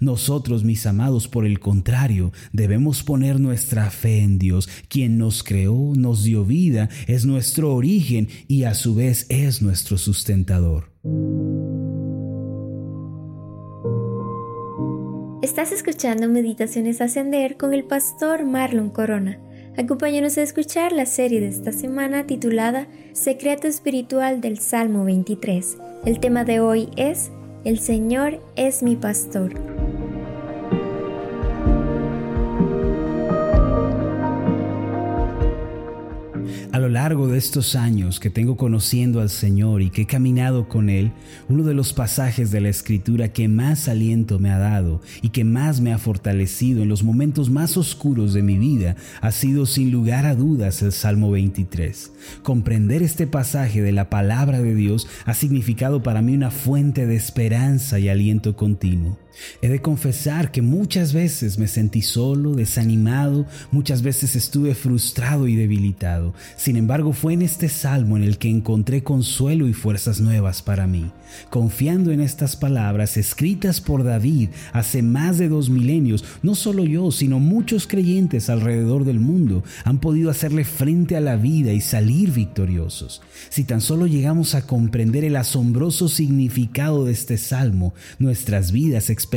Nosotros, mis amados, por el contrario, debemos poner nuestra fe en Dios, quien nos creó, nos dio vida, es nuestro origen y a su vez es nuestro sustentador. Estás escuchando Meditaciones Ascender con el pastor Marlon Corona. Acompáñanos a escuchar la serie de esta semana titulada Secreto Espiritual del Salmo 23. El tema de hoy es El Señor es mi pastor. A lo largo de estos años que tengo conociendo al Señor y que he caminado con Él, uno de los pasajes de la Escritura que más aliento me ha dado y que más me ha fortalecido en los momentos más oscuros de mi vida ha sido sin lugar a dudas el Salmo 23. Comprender este pasaje de la palabra de Dios ha significado para mí una fuente de esperanza y aliento continuo. He de confesar que muchas veces me sentí solo, desanimado, muchas veces estuve frustrado y debilitado. Sin embargo, fue en este salmo en el que encontré consuelo y fuerzas nuevas para mí. Confiando en estas palabras escritas por David hace más de dos milenios, no solo yo, sino muchos creyentes alrededor del mundo han podido hacerle frente a la vida y salir victoriosos. Si tan solo llegamos a comprender el asombroso significado de este salmo, nuestras vidas experimentarán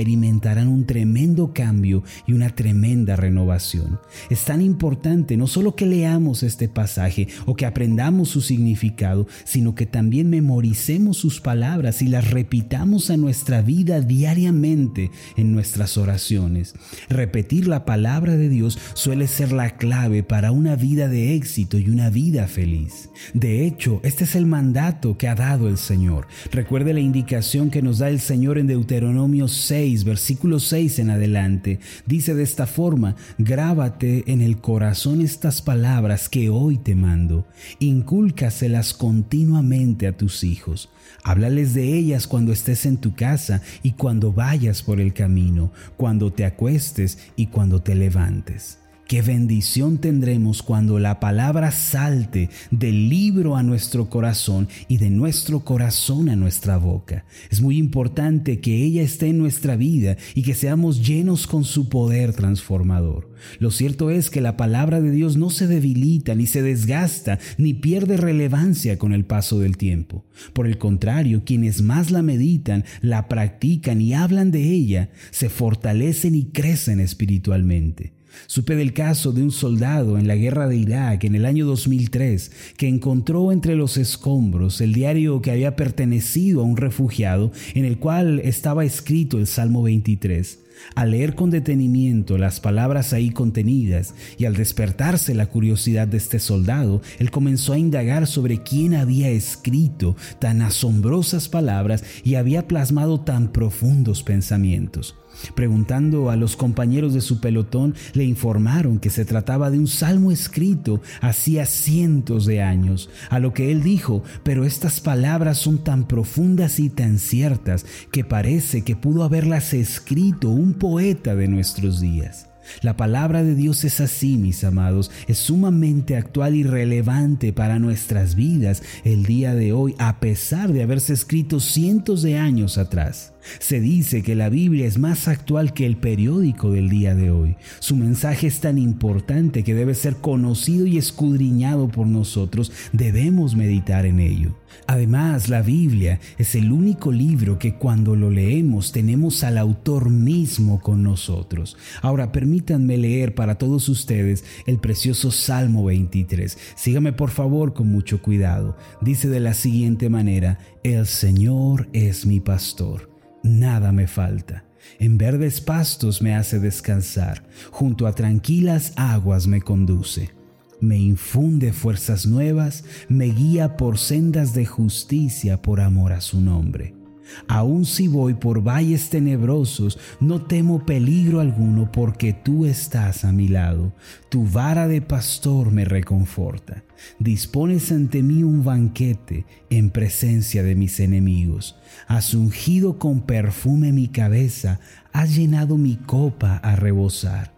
un tremendo cambio y una tremenda renovación. Es tan importante no solo que leamos este pasaje o que aprendamos su significado, sino que también memoricemos sus palabras y las repitamos a nuestra vida diariamente en nuestras oraciones. Repetir la palabra de Dios suele ser la clave para una vida de éxito y una vida feliz. De hecho, este es el mandato que ha dado el Señor. Recuerde la indicación que nos da el Señor en Deuteronomio 6 versículo 6 en adelante, dice de esta forma, grábate en el corazón estas palabras que hoy te mando, incúlcaselas continuamente a tus hijos, háblales de ellas cuando estés en tu casa y cuando vayas por el camino, cuando te acuestes y cuando te levantes. Qué bendición tendremos cuando la palabra salte del libro a nuestro corazón y de nuestro corazón a nuestra boca. Es muy importante que ella esté en nuestra vida y que seamos llenos con su poder transformador. Lo cierto es que la palabra de Dios no se debilita, ni se desgasta, ni pierde relevancia con el paso del tiempo. Por el contrario, quienes más la meditan, la practican y hablan de ella, se fortalecen y crecen espiritualmente. Supe del caso de un soldado en la guerra de Irak en el año 2003 que encontró entre los escombros el diario que había pertenecido a un refugiado en el cual estaba escrito el Salmo 23. Al leer con detenimiento las palabras ahí contenidas y al despertarse la curiosidad de este soldado, él comenzó a indagar sobre quién había escrito tan asombrosas palabras y había plasmado tan profundos pensamientos. Preguntando a los compañeros de su pelotón, le informaron que se trataba de un salmo escrito hacía cientos de años, a lo que él dijo, pero estas palabras son tan profundas y tan ciertas que parece que pudo haberlas escrito un poeta de nuestros días. La palabra de Dios es así, mis amados, es sumamente actual y relevante para nuestras vidas el día de hoy, a pesar de haberse escrito cientos de años atrás. Se dice que la Biblia es más actual que el periódico del día de hoy. Su mensaje es tan importante que debe ser conocido y escudriñado por nosotros. Debemos meditar en ello. Además, la Biblia es el único libro que cuando lo leemos tenemos al autor mismo con nosotros. Ahora, permítanme leer para todos ustedes el precioso Salmo 23. Sígame por favor con mucho cuidado. Dice de la siguiente manera, el Señor es mi pastor nada me falta. En verdes pastos me hace descansar, junto a tranquilas aguas me conduce. Me infunde fuerzas nuevas, me guía por sendas de justicia por amor a su nombre. Aun si voy por valles tenebrosos, no temo peligro alguno porque tú estás a mi lado. Tu vara de pastor me reconforta. Dispones ante mí un banquete en presencia de mis enemigos. Has ungido con perfume mi cabeza, has llenado mi copa a rebosar.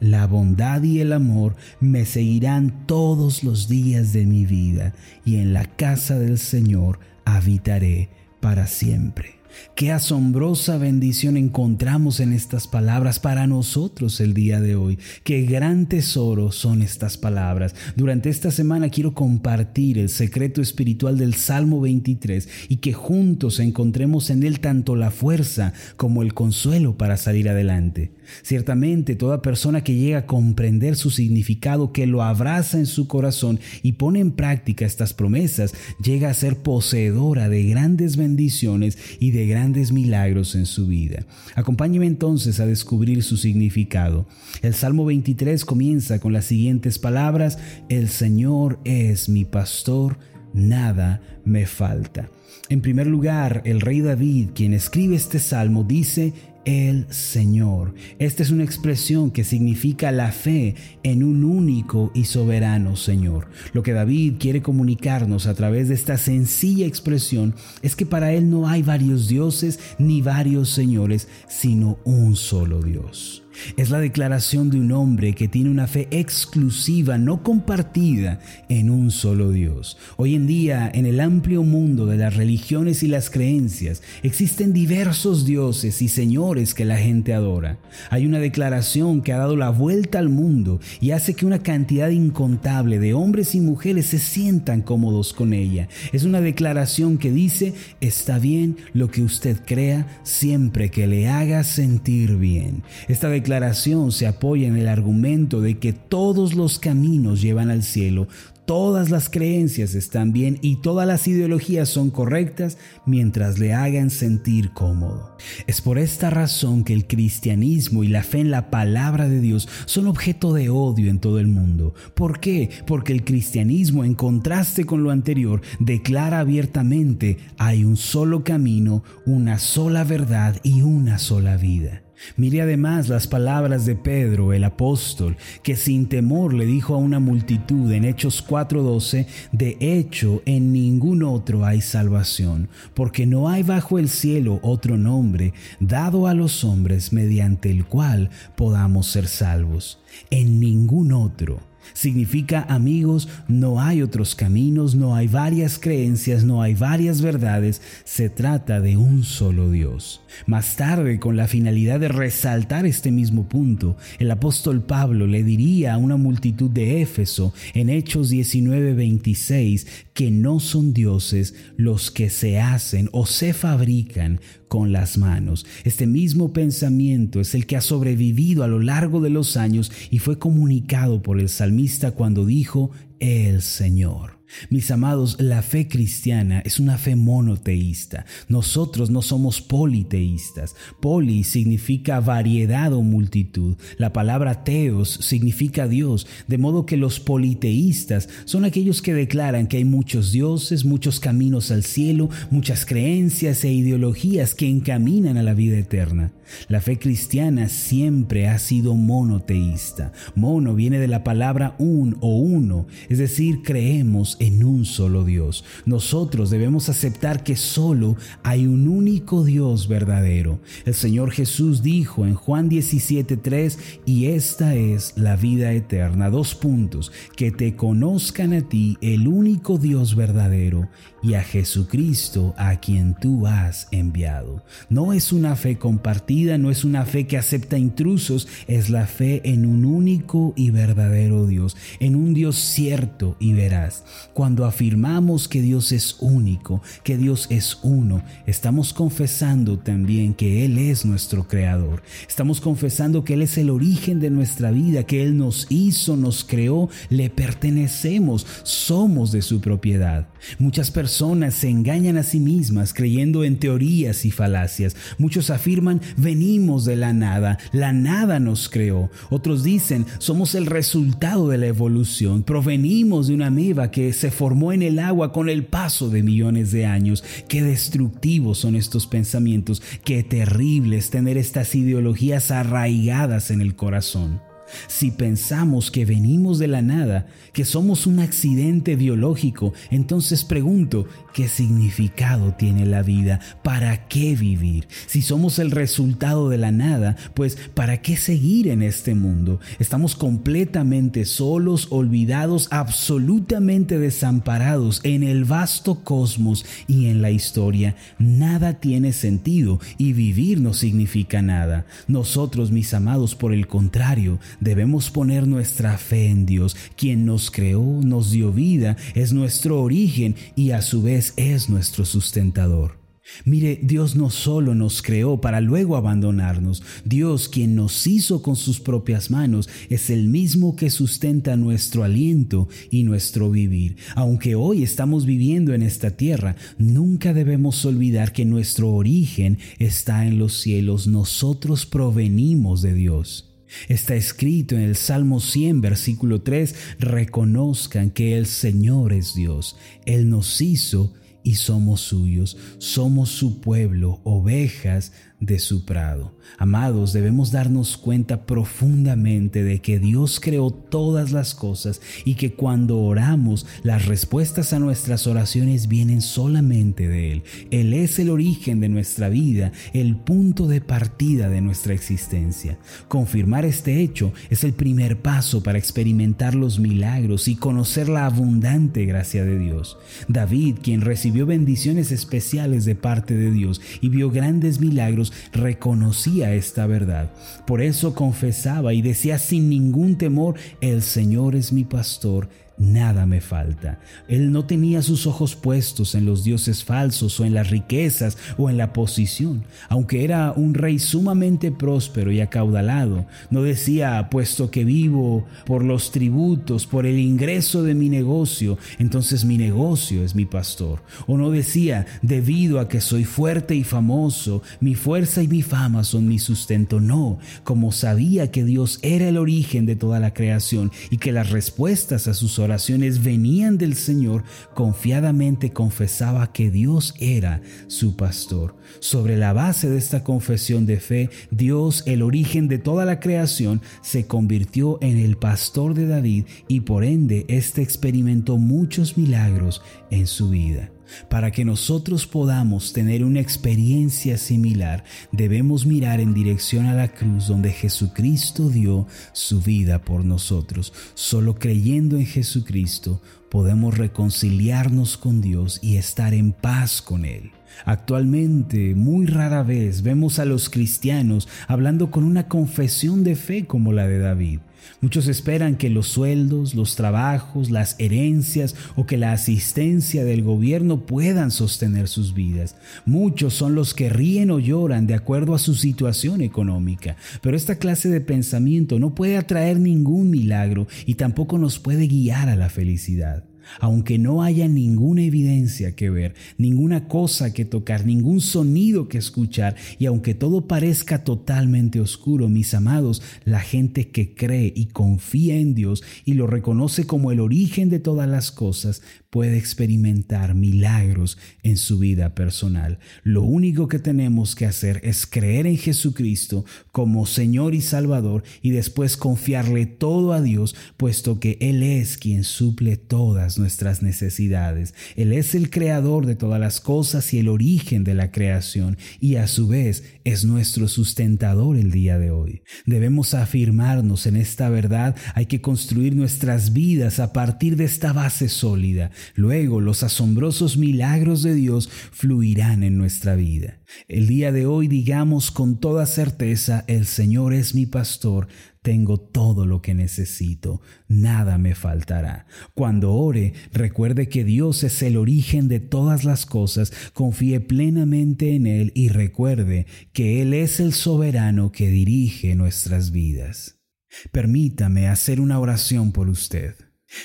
La bondad y el amor me seguirán todos los días de mi vida, y en la casa del Señor habitaré para siempre. Qué asombrosa bendición encontramos en estas palabras para nosotros el día de hoy. Qué gran tesoro son estas palabras. Durante esta semana quiero compartir el secreto espiritual del Salmo 23 y que juntos encontremos en él tanto la fuerza como el consuelo para salir adelante. Ciertamente toda persona que llega a comprender su significado, que lo abraza en su corazón y pone en práctica estas promesas, llega a ser poseedora de grandes bendiciones y de grandes milagros en su vida. Acompáñeme entonces a descubrir su significado. El Salmo 23 comienza con las siguientes palabras, El Señor es mi pastor, nada me falta. En primer lugar, el rey David, quien escribe este salmo, dice, el Señor. Esta es una expresión que significa la fe en un único y soberano Señor. Lo que David quiere comunicarnos a través de esta sencilla expresión es que para Él no hay varios dioses ni varios señores, sino un solo Dios. Es la declaración de un hombre que tiene una fe exclusiva, no compartida, en un solo Dios. Hoy en día, en el amplio mundo de las religiones y las creencias, existen diversos dioses y señores que la gente adora. Hay una declaración que ha dado la vuelta al mundo y hace que una cantidad incontable de hombres y mujeres se sientan cómodos con ella. Es una declaración que dice, está bien lo que usted crea siempre que le haga sentir bien. Esta se apoya en el argumento de que todos los caminos llevan al cielo, todas las creencias están bien y todas las ideologías son correctas mientras le hagan sentir cómodo. Es por esta razón que el cristianismo y la fe en la palabra de Dios son objeto de odio en todo el mundo. ¿Por qué? Porque el cristianismo, en contraste con lo anterior, declara abiertamente hay un solo camino, una sola verdad y una sola vida. Mire además las palabras de Pedro, el apóstol, que sin temor le dijo a una multitud en Hechos 4:12, de hecho en ningún otro hay salvación, porque no hay bajo el cielo otro nombre dado a los hombres mediante el cual podamos ser salvos. En ningún otro. Significa, amigos, no hay otros caminos, no hay varias creencias, no hay varias verdades, se trata de un solo Dios. Más tarde, con la finalidad de resaltar este mismo punto, el apóstol Pablo le diría a una multitud de Éfeso en Hechos 19:26 que no son dioses los que se hacen o se fabrican con las manos. Este mismo pensamiento es el que ha sobrevivido a lo largo de los años y fue comunicado por el salmista cuando dijo, el Señor. Mis amados, la fe cristiana es una fe monoteísta. Nosotros no somos politeístas. Poli significa variedad o multitud. La palabra teos significa Dios, de modo que los politeístas son aquellos que declaran que hay muchos dioses, muchos caminos al cielo, muchas creencias e ideologías que encaminan a la vida eterna. La fe cristiana siempre ha sido monoteísta. Mono viene de la palabra un o uno, es decir, creemos en un solo Dios. Nosotros debemos aceptar que solo hay un único Dios verdadero. El Señor Jesús dijo en Juan 17:3, y esta es la vida eterna. Dos puntos, que te conozcan a ti, el único Dios verdadero, y a Jesucristo a quien tú has enviado. No es una fe compartida, no es una fe que acepta intrusos, es la fe en un único y verdadero Dios, en un Dios cierto y veraz. Cuando afirmamos que Dios es único, que Dios es uno, estamos confesando también que Él es nuestro creador. Estamos confesando que Él es el origen de nuestra vida, que Él nos hizo, nos creó, le pertenecemos, somos de su propiedad. Muchas personas personas se engañan a sí mismas creyendo en teorías y falacias. Muchos afirman, venimos de la nada, la nada nos creó. Otros dicen, somos el resultado de la evolución, provenimos de una ameba que se formó en el agua con el paso de millones de años. Qué destructivos son estos pensamientos, qué terrible es tener estas ideologías arraigadas en el corazón. Si pensamos que venimos de la nada, que somos un accidente biológico, entonces pregunto, ¿qué significado tiene la vida? ¿Para qué vivir? Si somos el resultado de la nada, pues ¿para qué seguir en este mundo? Estamos completamente solos, olvidados, absolutamente desamparados en el vasto cosmos y en la historia. Nada tiene sentido y vivir no significa nada. Nosotros, mis amados, por el contrario, debemos poner nuestra fe en Dios, quien nos creó, nos dio vida, es nuestro origen y a su vez es nuestro sustentador. Mire, Dios no solo nos creó para luego abandonarnos, Dios quien nos hizo con sus propias manos es el mismo que sustenta nuestro aliento y nuestro vivir. Aunque hoy estamos viviendo en esta tierra, nunca debemos olvidar que nuestro origen está en los cielos, nosotros provenimos de Dios. Está escrito en el Salmo 100, versículo 3, reconozcan que el Señor es Dios, Él nos hizo y somos suyos, somos su pueblo, ovejas de su prado. Amados, debemos darnos cuenta profundamente de que Dios creó todas las cosas y que cuando oramos, las respuestas a nuestras oraciones vienen solamente de Él. Él es el origen de nuestra vida, el punto de partida de nuestra existencia. Confirmar este hecho es el primer paso para experimentar los milagros y conocer la abundante gracia de Dios. David, quien recibió bendiciones especiales de parte de Dios y vio grandes milagros, reconocía esta verdad. Por eso confesaba y decía sin ningún temor, el Señor es mi pastor nada me falta. Él no tenía sus ojos puestos en los dioses falsos o en las riquezas o en la posición. Aunque era un rey sumamente próspero y acaudalado, no decía, puesto que vivo por los tributos, por el ingreso de mi negocio, entonces mi negocio es mi pastor. O no decía, debido a que soy fuerte y famoso, mi fuerza y mi fama son mi sustento. No, como sabía que Dios era el origen de toda la creación y que las respuestas a sus oraciones venían del Señor, confiadamente confesaba que Dios era su pastor. Sobre la base de esta confesión de fe, Dios, el origen de toda la creación, se convirtió en el pastor de David y por ende éste experimentó muchos milagros en su vida. Para que nosotros podamos tener una experiencia similar, debemos mirar en dirección a la cruz donde Jesucristo dio su vida por nosotros. Solo creyendo en Jesucristo podemos reconciliarnos con Dios y estar en paz con Él. Actualmente, muy rara vez vemos a los cristianos hablando con una confesión de fe como la de David. Muchos esperan que los sueldos, los trabajos, las herencias o que la asistencia del gobierno puedan sostener sus vidas. Muchos son los que ríen o lloran de acuerdo a su situación económica, pero esta clase de pensamiento no puede atraer ningún milagro y tampoco nos puede guiar a la felicidad. Aunque no haya ninguna evidencia que ver, ninguna cosa que tocar, ningún sonido que escuchar, y aunque todo parezca totalmente oscuro, mis amados, la gente que cree y confía en Dios y lo reconoce como el origen de todas las cosas, puede experimentar milagros en su vida personal. Lo único que tenemos que hacer es creer en Jesucristo como Señor y Salvador y después confiarle todo a Dios, puesto que Él es quien suple todas nuestras necesidades. Él es el creador de todas las cosas y el origen de la creación y a su vez es nuestro sustentador el día de hoy. Debemos afirmarnos en esta verdad, hay que construir nuestras vidas a partir de esta base sólida. Luego los asombrosos milagros de Dios fluirán en nuestra vida. El día de hoy digamos con toda certeza, el Señor es mi pastor, tengo todo lo que necesito, nada me faltará. Cuando ore, recuerde que Dios es el origen de todas las cosas, confíe plenamente en Él y recuerde que Él es el soberano que dirige nuestras vidas. Permítame hacer una oración por usted.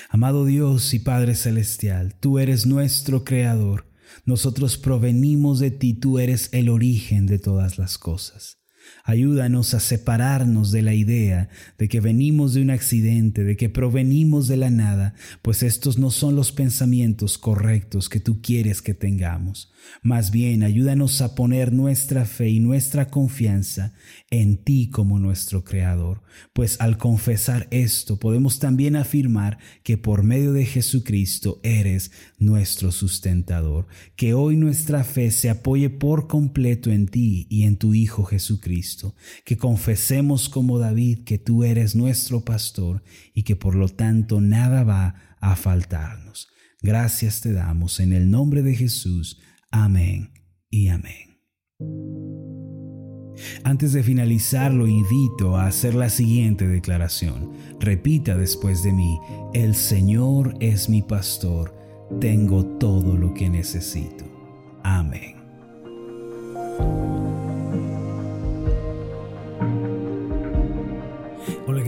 Amado Dios y Padre Celestial, tú eres nuestro Creador. Nosotros provenimos de ti, tú eres el origen de todas las cosas. Ayúdanos a separarnos de la idea de que venimos de un accidente, de que provenimos de la nada, pues estos no son los pensamientos correctos que tú quieres que tengamos. Más bien, ayúdanos a poner nuestra fe y nuestra confianza en ti como nuestro Creador, pues al confesar esto podemos también afirmar que por medio de Jesucristo eres nuestro sustentador, que hoy nuestra fe se apoye por completo en ti y en tu Hijo Jesucristo que confesemos como David que tú eres nuestro pastor y que por lo tanto nada va a faltarnos. Gracias te damos en el nombre de Jesús. Amén y amén. Antes de finalizar, lo invito a hacer la siguiente declaración. Repita después de mí, el Señor es mi pastor, tengo todo lo que necesito. Amén.